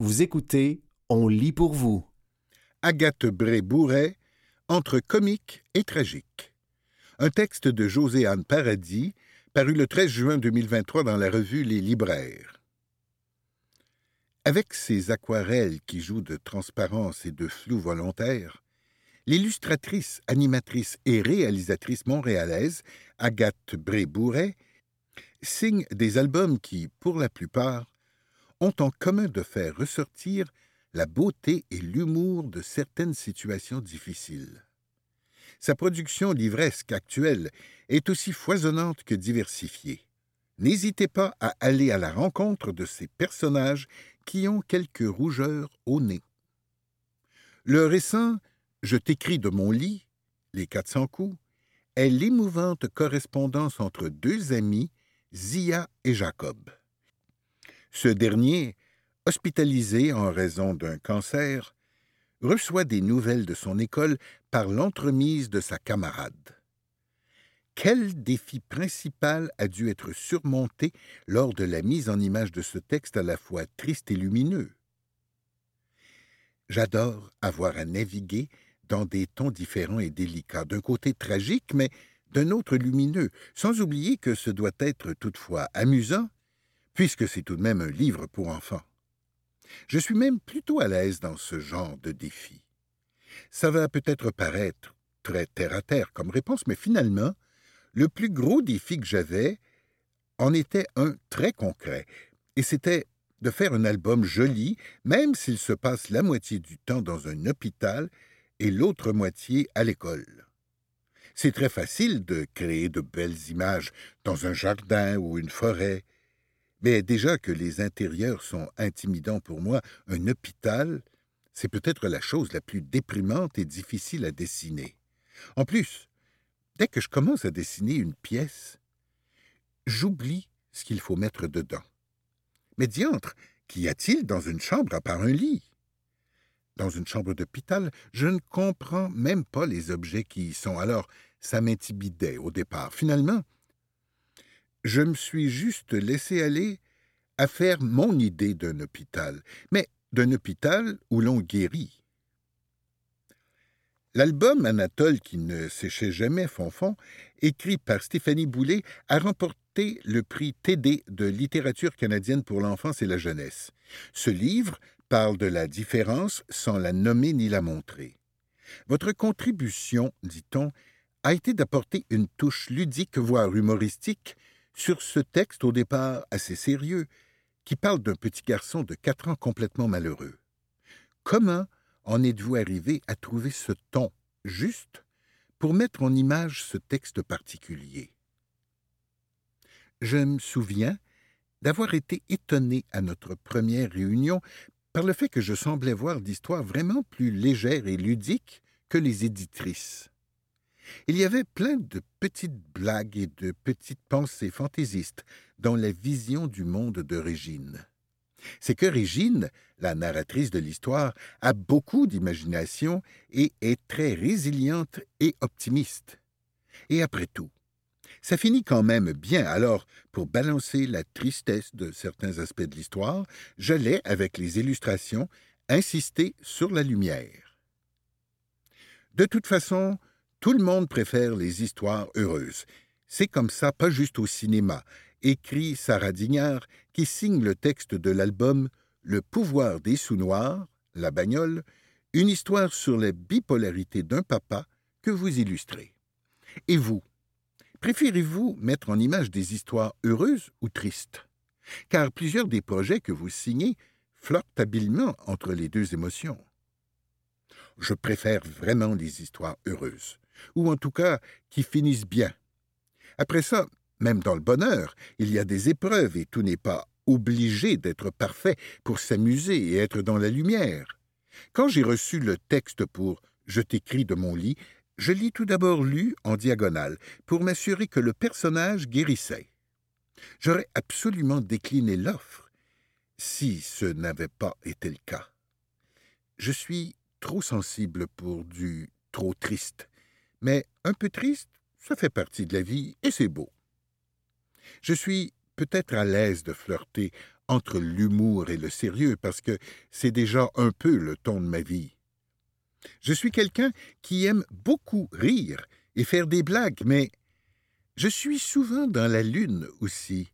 Vous écoutez On lit pour vous. Agathe Bray-Bourret, Entre comique et tragique. Un texte de José-Anne Paradis, paru le 13 juin 2023 dans la revue Les Libraires. Avec ses aquarelles qui jouent de transparence et de flou volontaire, l'illustratrice, animatrice et réalisatrice montréalaise Agathe Bray-Bourret signe des albums qui, pour la plupart, ont en commun de faire ressortir la beauté et l'humour de certaines situations difficiles. Sa production livresque actuelle est aussi foisonnante que diversifiée. N'hésitez pas à aller à la rencontre de ces personnages qui ont quelques rougeurs au nez. Le récent Je t'écris de mon lit, Les 400 coups, est l'émouvante correspondance entre deux amis, Zia et Jacob. Ce dernier, hospitalisé en raison d'un cancer, reçoit des nouvelles de son école par l'entremise de sa camarade. Quel défi principal a dû être surmonté lors de la mise en image de ce texte à la fois triste et lumineux? J'adore avoir à naviguer dans des tons différents et délicats, d'un côté tragique, mais d'un autre lumineux, sans oublier que ce doit être toutefois amusant puisque c'est tout de même un livre pour enfants. Je suis même plutôt à l'aise dans ce genre de défi. Ça va peut-être paraître très terre-à-terre comme réponse, mais finalement, le plus gros défi que j'avais en était un très concret, et c'était de faire un album joli, même s'il se passe la moitié du temps dans un hôpital et l'autre moitié à l'école. C'est très facile de créer de belles images dans un jardin ou une forêt, mais déjà que les intérieurs sont intimidants pour moi, un hôpital, c'est peut-être la chose la plus déprimante et difficile à dessiner. En plus, dès que je commence à dessiner une pièce, j'oublie ce qu'il faut mettre dedans. Mais diantre, qu'y a-t-il dans une chambre à part un lit? Dans une chambre d'hôpital, je ne comprends même pas les objets qui y sont, alors ça m'intimidait au départ. Finalement, je me suis juste laissé aller à faire mon idée d'un hôpital, mais d'un hôpital où l'on guérit. L'album Anatole qui ne séchait jamais Fonfon, écrit par Stéphanie Boulet, a remporté le prix TD de littérature canadienne pour l'enfance et la jeunesse. Ce livre parle de la différence sans la nommer ni la montrer. Votre contribution, dit-on, a été d'apporter une touche ludique, voire humoristique, sur ce texte au départ assez sérieux, qui parle d'un petit garçon de quatre ans complètement malheureux. Comment en êtes-vous arrivé à trouver ce ton juste pour mettre en image ce texte particulier? Je me souviens d'avoir été étonné à notre première réunion par le fait que je semblais voir d'histoires vraiment plus légères et ludiques que les éditrices. Il y avait plein de petites blagues et de petites pensées fantaisistes dans la vision du monde de Régine. C'est que Régine, la narratrice de l'histoire, a beaucoup d'imagination et est très résiliente et optimiste. Et après tout, ça finit quand même bien, alors, pour balancer la tristesse de certains aspects de l'histoire, j'allais, avec les illustrations, insister sur la lumière. De toute façon, tout le monde préfère les histoires heureuses. C'est comme ça, pas juste au cinéma, écrit Sarah Dignard, qui signe le texte de l'album Le pouvoir des sous-noirs, la bagnole, une histoire sur la bipolarité d'un papa que vous illustrez. Et vous, préférez-vous mettre en image des histoires heureuses ou tristes? Car plusieurs des projets que vous signez flottent habilement entre les deux émotions. Je préfère vraiment les histoires heureuses ou en tout cas qui finissent bien. Après ça, même dans le bonheur, il y a des épreuves et tout n'est pas obligé d'être parfait pour s'amuser et être dans la lumière. Quand j'ai reçu le texte pour Je t'écris de mon lit, je l'ai tout d'abord lu en diagonale pour m'assurer que le personnage guérissait. J'aurais absolument décliné l'offre si ce n'avait pas été le cas. Je suis trop sensible pour du trop triste mais un peu triste, ça fait partie de la vie et c'est beau. Je suis peut-être à l'aise de flirter entre l'humour et le sérieux parce que c'est déjà un peu le ton de ma vie. Je suis quelqu'un qui aime beaucoup rire et faire des blagues, mais je suis souvent dans la lune aussi,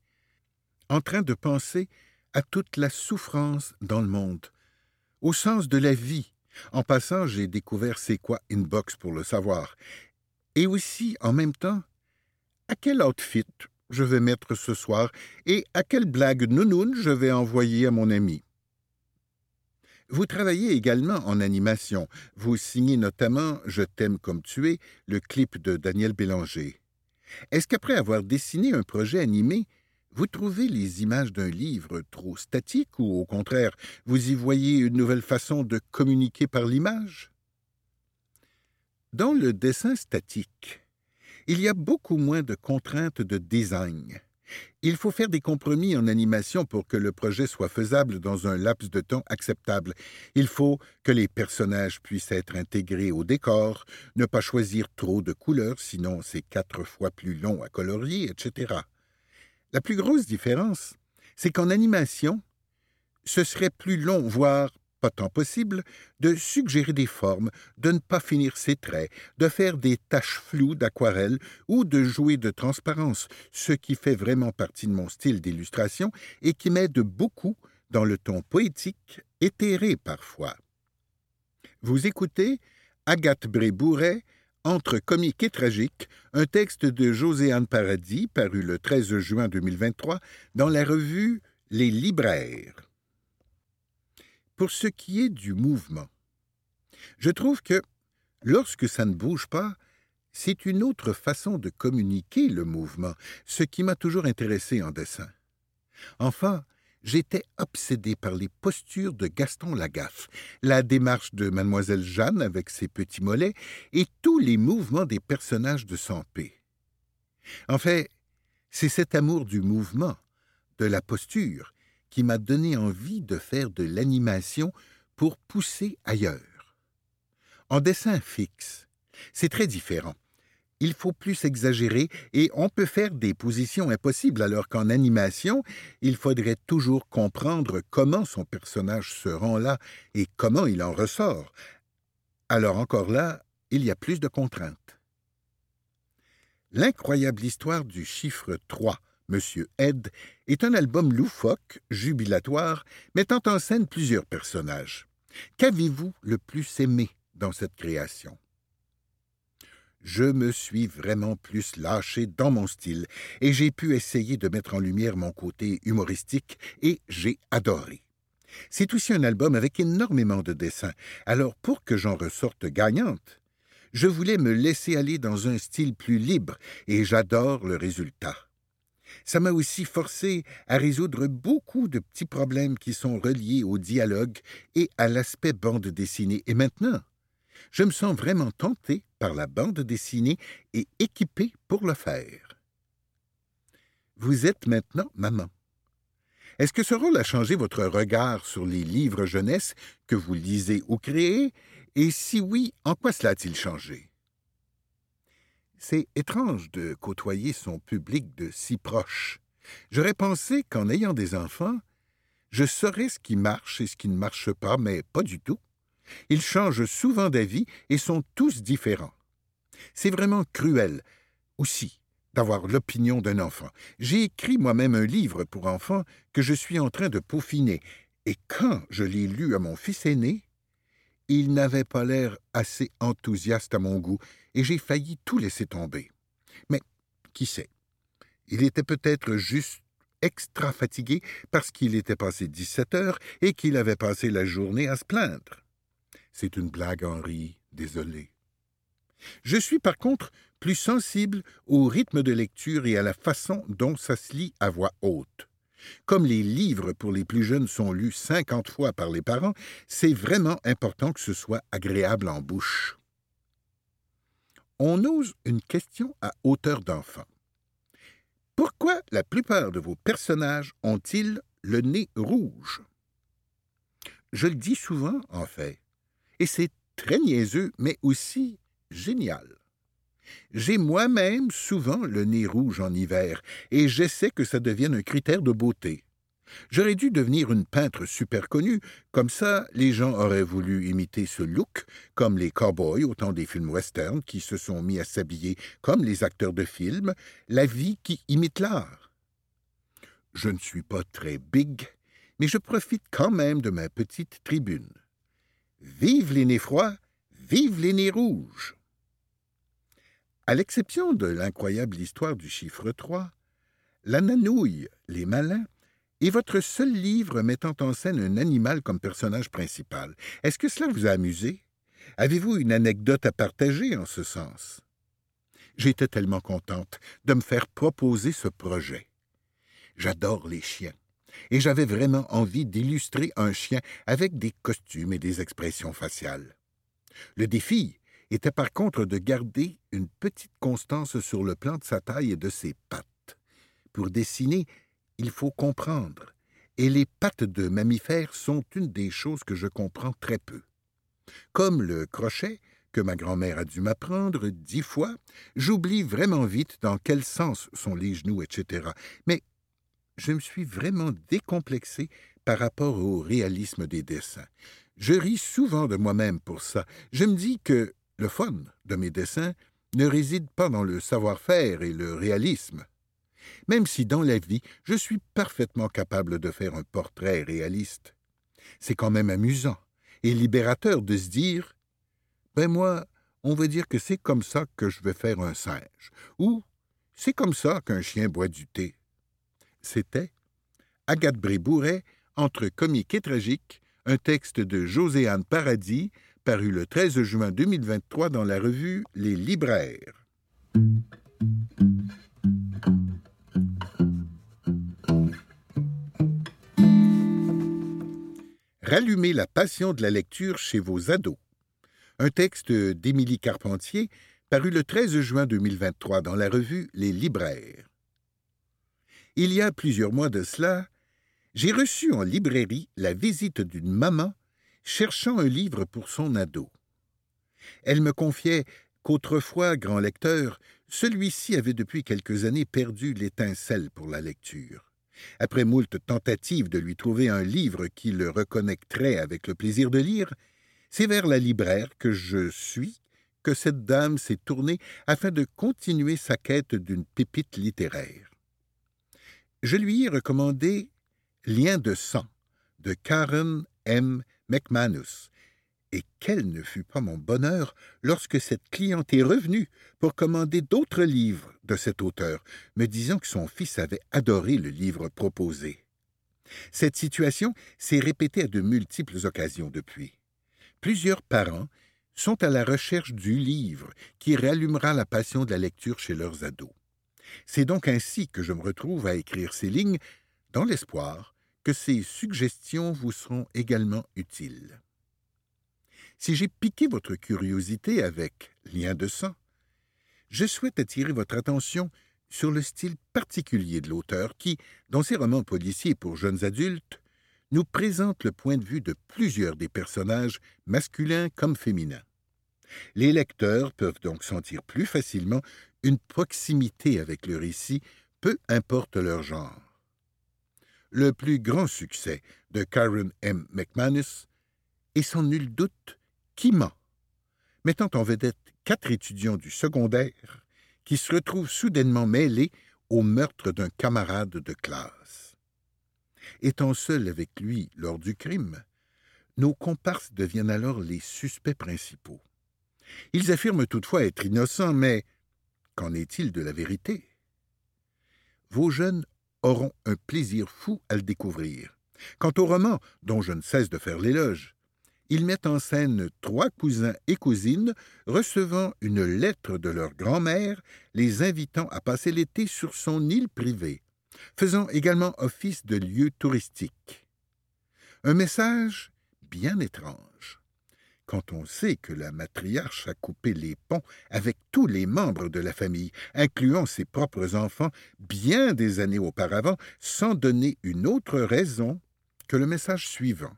en train de penser à toute la souffrance dans le monde, au sens de la vie. En passant, j'ai découvert c'est quoi Inbox pour le savoir, et aussi, en même temps, à quel outfit je vais mettre ce soir et à quelle blague nounoun je vais envoyer à mon ami. Vous travaillez également en animation. Vous signez notamment Je t'aime comme tu es, le clip de Daniel Bélanger. Est-ce qu'après avoir dessiné un projet animé, vous trouvez les images d'un livre trop statiques ou au contraire, vous y voyez une nouvelle façon de communiquer par l'image? Dans le dessin statique, il y a beaucoup moins de contraintes de design. Il faut faire des compromis en animation pour que le projet soit faisable dans un laps de temps acceptable. Il faut que les personnages puissent être intégrés au décor, ne pas choisir trop de couleurs, sinon c'est quatre fois plus long à colorier, etc. La plus grosse différence, c'est qu'en animation, ce serait plus long, voire pas tant possible, de suggérer des formes, de ne pas finir ses traits, de faire des taches floues d'aquarelle ou de jouer de transparence, ce qui fait vraiment partie de mon style d'illustration et qui m'aide beaucoup dans le ton poétique, éthéré parfois. Vous écoutez Agathe Entre comique et tragique, un texte de Joséanne Paradis paru le 13 juin 2023 dans la revue Les Libraires pour ce qui est du mouvement. Je trouve que, lorsque ça ne bouge pas, c'est une autre façon de communiquer le mouvement, ce qui m'a toujours intéressé en dessin. Enfin, j'étais obsédé par les postures de Gaston Lagaffe, la démarche de mademoiselle Jeanne avec ses petits mollets et tous les mouvements des personnages de Sampé. En fait, c'est cet amour du mouvement, de la posture, qui m'a donné envie de faire de l'animation pour pousser ailleurs. En dessin fixe, c'est très différent. Il faut plus exagérer et on peut faire des positions impossibles alors qu'en animation, il faudrait toujours comprendre comment son personnage se rend là et comment il en ressort. Alors encore là, il y a plus de contraintes. L'incroyable histoire du chiffre 3 Monsieur Ed est un album loufoque, jubilatoire, mettant en scène plusieurs personnages. Qu'avez-vous le plus aimé dans cette création? Je me suis vraiment plus lâché dans mon style et j'ai pu essayer de mettre en lumière mon côté humoristique et j'ai adoré. C'est aussi un album avec énormément de dessins, alors pour que j'en ressorte gagnante, je voulais me laisser aller dans un style plus libre et j'adore le résultat. Ça m'a aussi forcé à résoudre beaucoup de petits problèmes qui sont reliés au dialogue et à l'aspect bande dessinée. Et maintenant, je me sens vraiment tenté par la bande dessinée et équipé pour le faire. Vous êtes maintenant maman. Est-ce que ce rôle a changé votre regard sur les livres jeunesse que vous lisez ou créez? Et si oui, en quoi cela a-t-il changé? C'est étrange de côtoyer son public de si proche. J'aurais pensé qu'en ayant des enfants, je saurais ce qui marche et ce qui ne marche pas, mais pas du tout. Ils changent souvent d'avis et sont tous différents. C'est vraiment cruel, aussi, d'avoir l'opinion d'un enfant. J'ai écrit moi-même un livre pour enfants que je suis en train de peaufiner, et quand je l'ai lu à mon fils aîné, il n'avait pas l'air assez enthousiaste à mon goût, et j'ai failli tout laisser tomber. Mais qui sait? Il était peut-être juste extra fatigué parce qu'il était passé 17 heures et qu'il avait passé la journée à se plaindre. C'est une blague, Henri, désolé. Je suis par contre plus sensible au rythme de lecture et à la façon dont ça se lit à voix haute. Comme les livres pour les plus jeunes sont lus cinquante fois par les parents, c'est vraiment important que ce soit agréable en bouche on ose une question à hauteur d'enfant. Pourquoi la plupart de vos personnages ont-ils le nez rouge? Je le dis souvent, en fait, et c'est très niaiseux, mais aussi génial. J'ai moi-même souvent le nez rouge en hiver, et j'essaie que ça devienne un critère de beauté. J'aurais dû devenir une peintre super connue, comme ça les gens auraient voulu imiter ce look, comme les cowboys au temps des films westerns qui se sont mis à s'habiller comme les acteurs de films, la vie qui imite l'art. Je ne suis pas très big, mais je profite quand même de ma petite tribune. Vive les nez froids, vive les nez rouges. À l'exception de l'incroyable histoire du chiffre 3, La Nanouille, les malins, est votre seul livre mettant en scène un animal comme personnage principal. Est-ce que cela vous a amusé? Avez-vous une anecdote à partager en ce sens? J'étais tellement contente de me faire proposer ce projet. J'adore les chiens, et j'avais vraiment envie d'illustrer un chien avec des costumes et des expressions faciales. Le défi était par contre de garder une petite constance sur le plan de sa taille et de ses pattes. Pour dessiner, il faut comprendre, et les pattes de mammifères sont une des choses que je comprends très peu. Comme le crochet, que ma grand-mère a dû m'apprendre dix fois, j'oublie vraiment vite dans quel sens sont les genoux, etc. Mais je me suis vraiment décomplexé par rapport au réalisme des dessins. Je ris souvent de moi-même pour ça. Je me dis que le fun de mes dessins ne réside pas dans le savoir-faire et le réalisme. Même si dans la vie, je suis parfaitement capable de faire un portrait réaliste. C'est quand même amusant et libérateur de se dire Ben moi, on va dire que c'est comme ça que je vais faire un singe, ou c'est comme ça qu'un chien boit du thé. C'était Agathe Brébouret, entre comique et tragique, un texte de Joséanne Paradis, paru le 13 juin 2023 dans la revue Les Libraires. Rallumer la passion de la lecture chez vos ados. Un texte d'Émilie Carpentier, paru le 13 juin 2023 dans la revue Les Libraires. Il y a plusieurs mois de cela, j'ai reçu en librairie la visite d'une maman cherchant un livre pour son ado. Elle me confiait qu'autrefois, grand lecteur, celui-ci avait depuis quelques années perdu l'étincelle pour la lecture. Après moult tentatives de lui trouver un livre qui le reconnecterait avec le plaisir de lire, c'est vers la libraire que je suis que cette dame s'est tournée afin de continuer sa quête d'une pépite littéraire. Je lui ai recommandé Lien de sang de Karen M. McManus, et quel ne fut pas mon bonheur lorsque cette cliente est revenue pour commander d'autres livres de cet auteur, me disant que son fils avait adoré le livre proposé. Cette situation s'est répétée à de multiples occasions depuis. Plusieurs parents sont à la recherche du livre qui rallumera la passion de la lecture chez leurs ados. C'est donc ainsi que je me retrouve à écrire ces lignes, dans l'espoir que ces suggestions vous seront également utiles. Si j'ai piqué votre curiosité avec Lien de sang, je souhaite attirer votre attention sur le style particulier de l'auteur qui, dans ses romans policiers pour jeunes adultes, nous présente le point de vue de plusieurs des personnages, masculins comme féminins. Les lecteurs peuvent donc sentir plus facilement une proximité avec le récit, peu importe leur genre. Le plus grand succès de Karen M. McManus est sans nul doute ment, mettant en vedette quatre étudiants du secondaire qui se retrouvent soudainement mêlés au meurtre d'un camarade de classe. Étant seuls avec lui lors du crime, nos comparses deviennent alors les suspects principaux. Ils affirment toutefois être innocents, mais qu'en est-il de la vérité? Vos jeunes auront un plaisir fou à le découvrir. Quant au roman, dont je ne cesse de faire l'éloge, ils mettent en scène trois cousins et cousines recevant une lettre de leur grand-mère les invitant à passer l'été sur son île privée, faisant également office de lieu touristique. Un message bien étrange. Quand on sait que la matriarche a coupé les ponts avec tous les membres de la famille, incluant ses propres enfants, bien des années auparavant, sans donner une autre raison que le message suivant.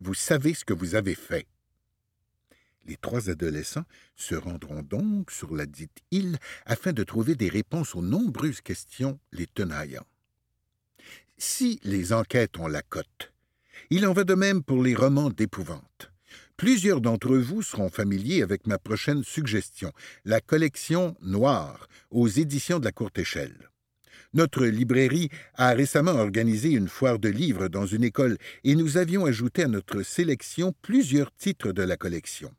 Vous savez ce que vous avez fait. Les trois adolescents se rendront donc sur la dite île afin de trouver des réponses aux nombreuses questions les tenaillant. si les enquêtes ont la cote. Il en va de même pour les romans d'épouvante. Plusieurs d'entre vous seront familiers avec ma prochaine suggestion, la collection Noire aux éditions de la courte échelle. Notre librairie a récemment organisé une foire de livres dans une école et nous avions ajouté à notre sélection plusieurs titres de la collection.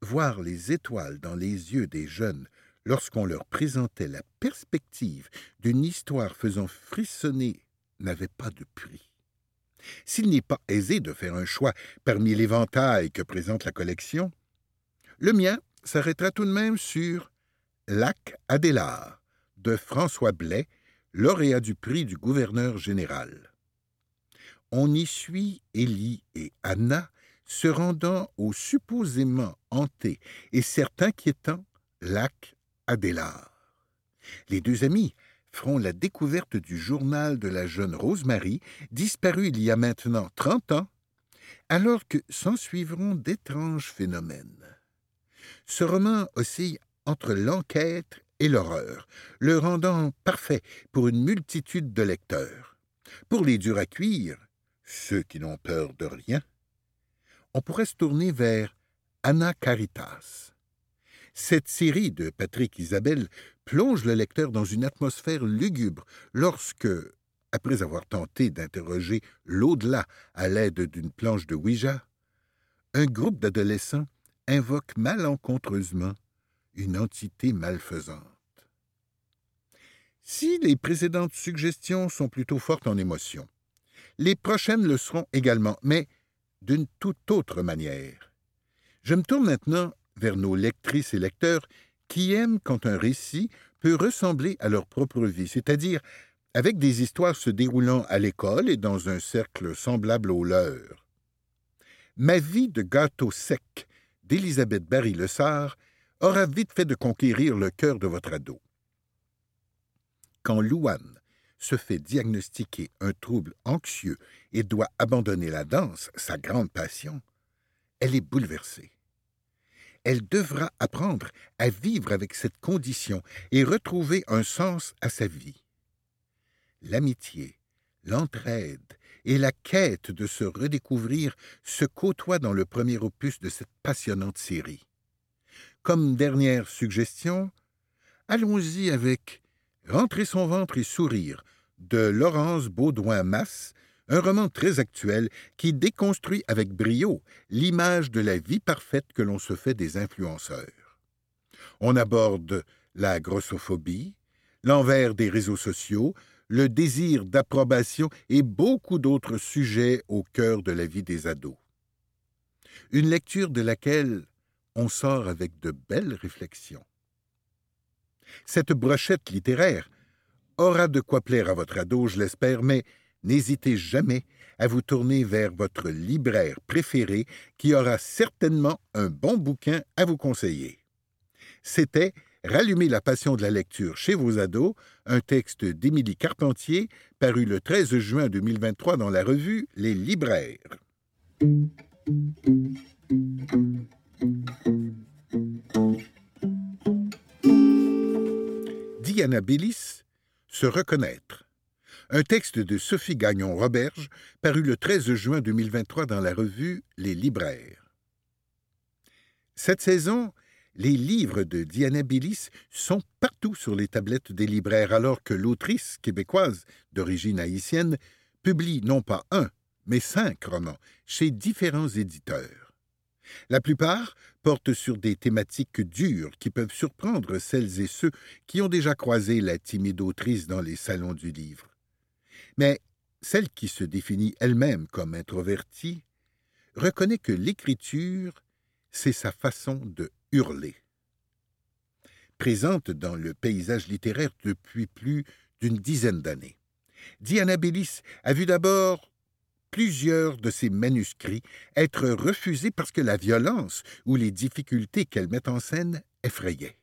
Voir les étoiles dans les yeux des jeunes lorsqu'on leur présentait la perspective d'une histoire faisant frissonner n'avait pas de prix. S'il n'est pas aisé de faire un choix parmi l'éventail que présente la collection, le mien s'arrêtera tout de même sur Lac Adélard de François Blais, lauréat du prix du gouverneur général. On y suit Élie et Anna se rendant au supposément hanté et certes inquiétant lac Adélard. Les deux amis feront la découverte du journal de la jeune Rosemary, disparue il y a maintenant trente ans, alors que s'ensuivront d'étranges phénomènes. Ce roman oscille entre l'enquête et l'horreur, le rendant parfait pour une multitude de lecteurs. Pour les durs à cuire, ceux qui n'ont peur de rien, on pourrait se tourner vers Anna Caritas. Cette série de Patrick Isabelle plonge le lecteur dans une atmosphère lugubre lorsque, après avoir tenté d'interroger l'au-delà à l'aide d'une planche de Ouija, un groupe d'adolescents invoque malencontreusement une entité malfaisante. Si les précédentes suggestions sont plutôt fortes en émotion, les prochaines le seront également, mais d'une toute autre manière. Je me tourne maintenant vers nos lectrices et lecteurs qui aiment quand un récit peut ressembler à leur propre vie, c'est-à-dire avec des histoires se déroulant à l'école et dans un cercle semblable au leur. Ma vie de gâteau sec d'Élisabeth Barry Le Sart aura vite fait de conquérir le cœur de votre ado. Quand Louane se fait diagnostiquer un trouble anxieux et doit abandonner la danse, sa grande passion, elle est bouleversée. Elle devra apprendre à vivre avec cette condition et retrouver un sens à sa vie. L'amitié, l'entraide et la quête de se redécouvrir se côtoient dans le premier opus de cette passionnante série. Comme dernière suggestion, allons-y avec Rentrer son ventre et sourire de Laurence Baudouin-Masse, un roman très actuel qui déconstruit avec brio l'image de la vie parfaite que l'on se fait des influenceurs. On aborde la grossophobie, l'envers des réseaux sociaux, le désir d'approbation et beaucoup d'autres sujets au cœur de la vie des ados. Une lecture de laquelle on sort avec de belles réflexions. Cette brochette littéraire aura de quoi plaire à votre ado, je l'espère, mais n'hésitez jamais à vous tourner vers votre libraire préféré qui aura certainement un bon bouquin à vous conseiller. C'était Rallumer la passion de la lecture chez vos ados, un texte d'Émilie Carpentier paru le 13 juin 2023 dans la revue Les libraires. Diana Bélis, Se reconnaître. Un texte de Sophie Gagnon-Roberge, paru le 13 juin 2023 dans la revue Les Libraires. Cette saison, les livres de Diana Bélis sont partout sur les tablettes des libraires, alors que l'autrice québécoise d'origine haïtienne publie non pas un, mais cinq romans chez différents éditeurs. La plupart portent sur des thématiques dures qui peuvent surprendre celles et ceux qui ont déjà croisé la timide autrice dans les salons du livre. Mais celle qui se définit elle-même comme introvertie reconnaît que l'écriture, c'est sa façon de hurler. Présente dans le paysage littéraire depuis plus d'une dizaine d'années, Diana Bellis a vu d'abord plusieurs de ses manuscrits être refusés parce que la violence ou les difficultés qu'elle met en scène effrayaient.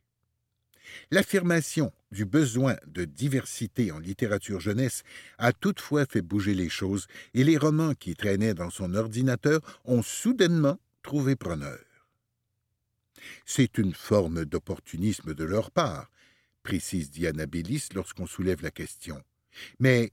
L'affirmation du besoin de diversité en littérature jeunesse a toutefois fait bouger les choses et les romans qui traînaient dans son ordinateur ont soudainement trouvé preneur. C'est une forme d'opportunisme de leur part, précise Diana Bélis lorsqu'on soulève la question. Mais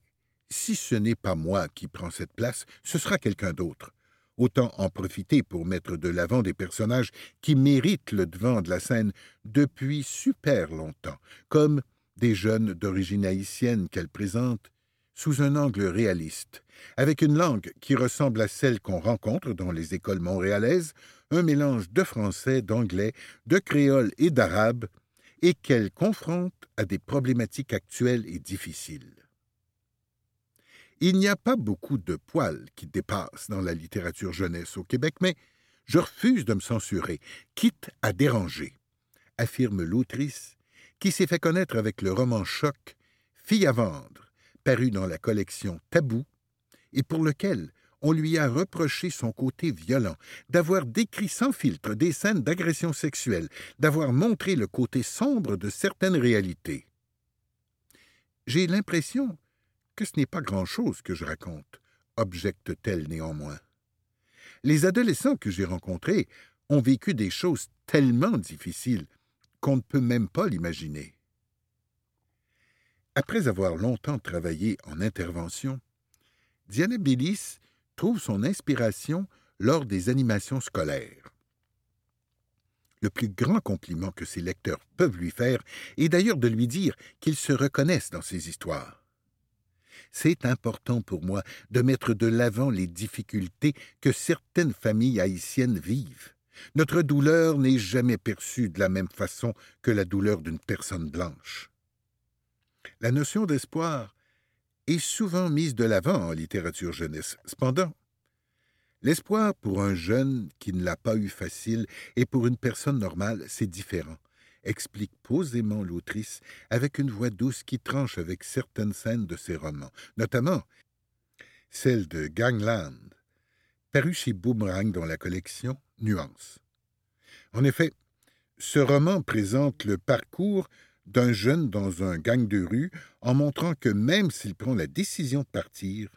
si ce n'est pas moi qui prends cette place, ce sera quelqu'un d'autre. Autant en profiter pour mettre de l'avant des personnages qui méritent le devant de la scène depuis super longtemps, comme des jeunes d'origine haïtienne qu'elle présente sous un angle réaliste, avec une langue qui ressemble à celle qu'on rencontre dans les écoles montréalaises, un mélange de français, d'anglais, de créole et d'arabe, et qu'elle confronte à des problématiques actuelles et difficiles. Il n'y a pas beaucoup de poils qui dépassent dans la littérature jeunesse au Québec, mais je refuse de me censurer, quitte à déranger, affirme l'autrice, qui s'est fait connaître avec le roman choc Fille à vendre, paru dans la collection Tabou, et pour lequel on lui a reproché son côté violent, d'avoir décrit sans filtre des scènes d'agression sexuelle, d'avoir montré le côté sombre de certaines réalités. J'ai l'impression que ce n'est pas grand-chose que je raconte, objecte-t-elle néanmoins. Les adolescents que j'ai rencontrés ont vécu des choses tellement difficiles qu'on ne peut même pas l'imaginer. Après avoir longtemps travaillé en intervention, Diana Billis trouve son inspiration lors des animations scolaires. Le plus grand compliment que ses lecteurs peuvent lui faire est d'ailleurs de lui dire qu'ils se reconnaissent dans ses histoires. C'est important pour moi de mettre de l'avant les difficultés que certaines familles haïtiennes vivent. Notre douleur n'est jamais perçue de la même façon que la douleur d'une personne blanche. La notion d'espoir est souvent mise de l'avant en littérature jeunesse. Cependant, l'espoir pour un jeune qui ne l'a pas eu facile et pour une personne normale, c'est différent, explique posément l'autrice avec une voix douce qui tranche avec certaines scènes de ses romans, notamment celle de Gangland, paru chez Boomerang dans la collection Nuance. En effet, ce roman présente le parcours d'un jeune dans un gang de rue en montrant que même s'il prend la décision de partir,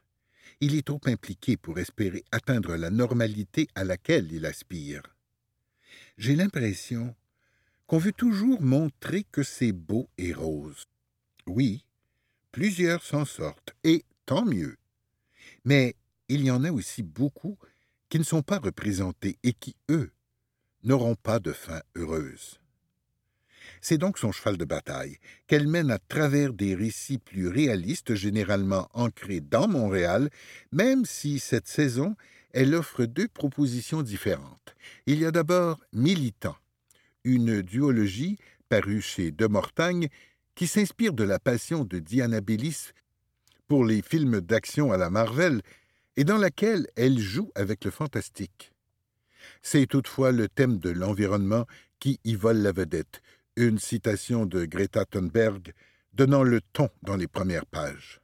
il est trop impliqué pour espérer atteindre la normalité à laquelle il aspire. J'ai l'impression qu'on veut toujours montrer que c'est beau et rose. Oui, plusieurs s'en sortent, et tant mieux. Mais il y en a aussi beaucoup qui ne sont pas représentés et qui, eux, n'auront pas de fin heureuse. C'est donc son cheval de bataille, qu'elle mène à travers des récits plus réalistes, généralement ancrés dans Montréal, même si cette saison, elle offre deux propositions différentes. Il y a d'abord Militant, une duologie parue chez De Mortagne qui s'inspire de la passion de Diana Bellis pour les films d'action à la Marvel et dans laquelle elle joue avec le fantastique. C'est toutefois le thème de l'environnement qui y vole la vedette, une citation de Greta Thunberg donnant le ton dans les premières pages.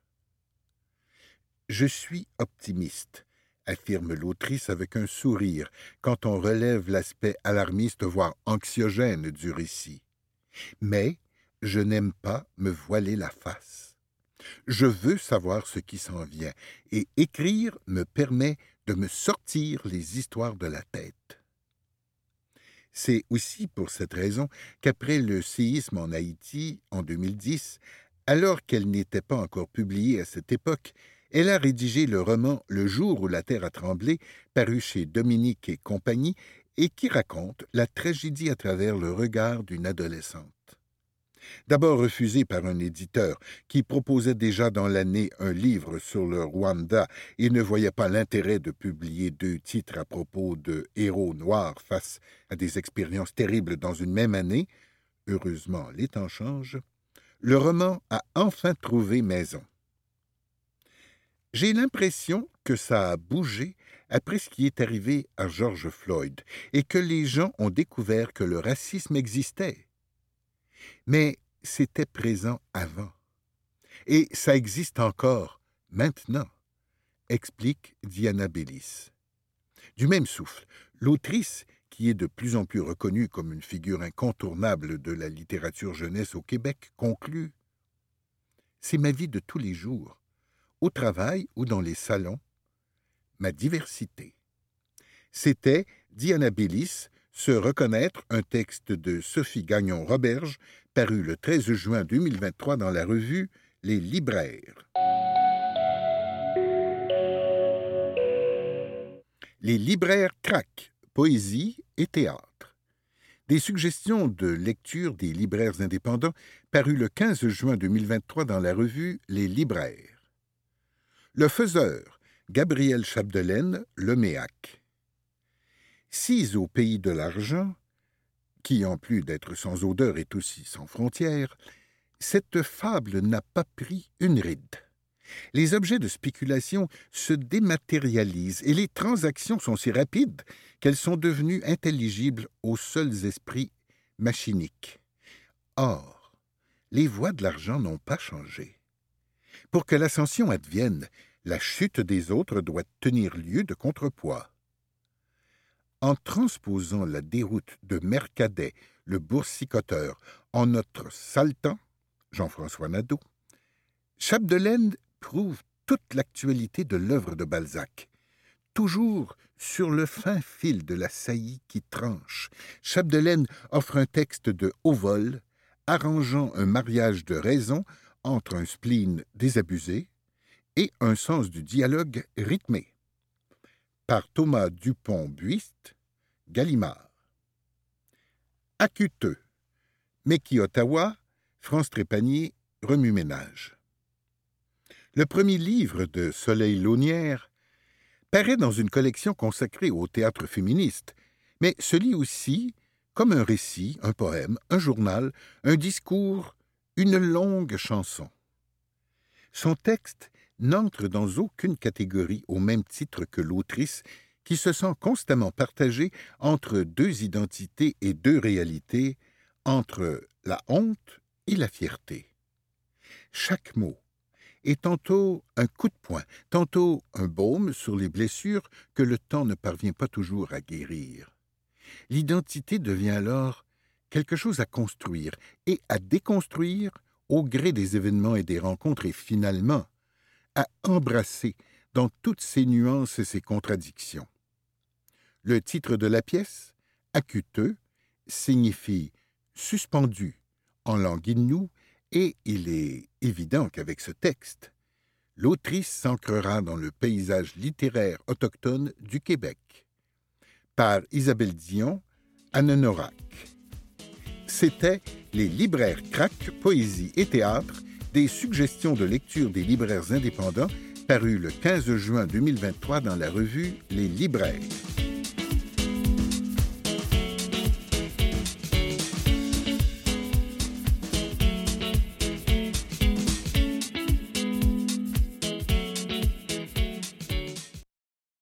Je suis optimiste, affirme l'autrice avec un sourire quand on relève l'aspect alarmiste voire anxiogène du récit. Mais je n'aime pas me voiler la face. Je veux savoir ce qui s'en vient, et écrire me permet de me sortir les histoires de la tête. C'est aussi pour cette raison qu'après le séisme en Haïti en 2010, alors qu'elle n'était pas encore publiée à cette époque, elle a rédigé le roman Le jour où la terre a tremblé, paru chez Dominique et compagnie, et qui raconte la tragédie à travers le regard d'une adolescente. D'abord refusé par un éditeur qui proposait déjà dans l'année un livre sur le Rwanda et ne voyait pas l'intérêt de publier deux titres à propos de héros noirs face à des expériences terribles dans une même année, heureusement les temps changent, le roman a enfin trouvé maison. J'ai l'impression que ça a bougé après ce qui est arrivé à George Floyd et que les gens ont découvert que le racisme existait. Mais c'était présent avant. Et ça existe encore maintenant, explique Diana Bellis. Du même souffle, l'autrice, qui est de plus en plus reconnue comme une figure incontournable de la littérature jeunesse au Québec, conclut C'est ma vie de tous les jours, au travail ou dans les salons, ma diversité. C'était, dit Annabélis, se reconnaître un texte de Sophie Gagnon-Roberge paru le 13 juin 2023 dans la revue Les Libraires. Les libraires craquent, poésie et théâtre. Des suggestions de lecture des libraires indépendants paru le 15 juin 2023 dans la revue Les Libraires. Le faiseur, Gabriel Chapdelaine, Le Méac. Au pays de l'argent, qui en plus d'être sans odeur est aussi sans frontières, cette fable n'a pas pris une ride. Les objets de spéculation se dématérialisent et les transactions sont si rapides qu'elles sont devenues intelligibles aux seuls esprits machiniques. Or, les voies de l'argent n'ont pas changé. Pour que l'ascension advienne, la chute des autres doit tenir lieu de contrepoids. En transposant la déroute de Mercadet, le boursicoteur, en notre saltan, Jean-François Nadeau, Chapdelaine prouve toute l'actualité de l'œuvre de Balzac. Toujours sur le fin fil de la saillie qui tranche, Chapdelaine offre un texte de haut vol, arrangeant un mariage de raison entre un spleen désabusé et un sens du dialogue rythmé. Par Thomas Dupont-Buiste, Gallimard. Acuteux. Meki Ottawa, France Trépanier, Remue-Ménage. Le premier livre de Soleil Launière paraît dans une collection consacrée au théâtre féministe, mais se lit aussi comme un récit, un poème, un journal, un discours, une longue chanson. Son texte n'entre dans aucune catégorie au même titre que l'autrice qui se sent constamment partagée entre deux identités et deux réalités, entre la honte et la fierté. Chaque mot est tantôt un coup de poing, tantôt un baume sur les blessures que le temps ne parvient pas toujours à guérir. L'identité devient alors quelque chose à construire et à déconstruire au gré des événements et des rencontres et finalement à embrasser dans toutes ses nuances et ses contradictions. Le titre de la pièce, acuteux, signifie suspendu en langue inoue et il est évident qu'avec ce texte, l'autrice s'ancrera dans le paysage littéraire autochtone du Québec. Par Isabelle Dion, Norac. C'était Les libraires crack, poésie et théâtre, des suggestions de lecture des libraires indépendants, paru le 15 juin 2023 dans la revue Les libraires.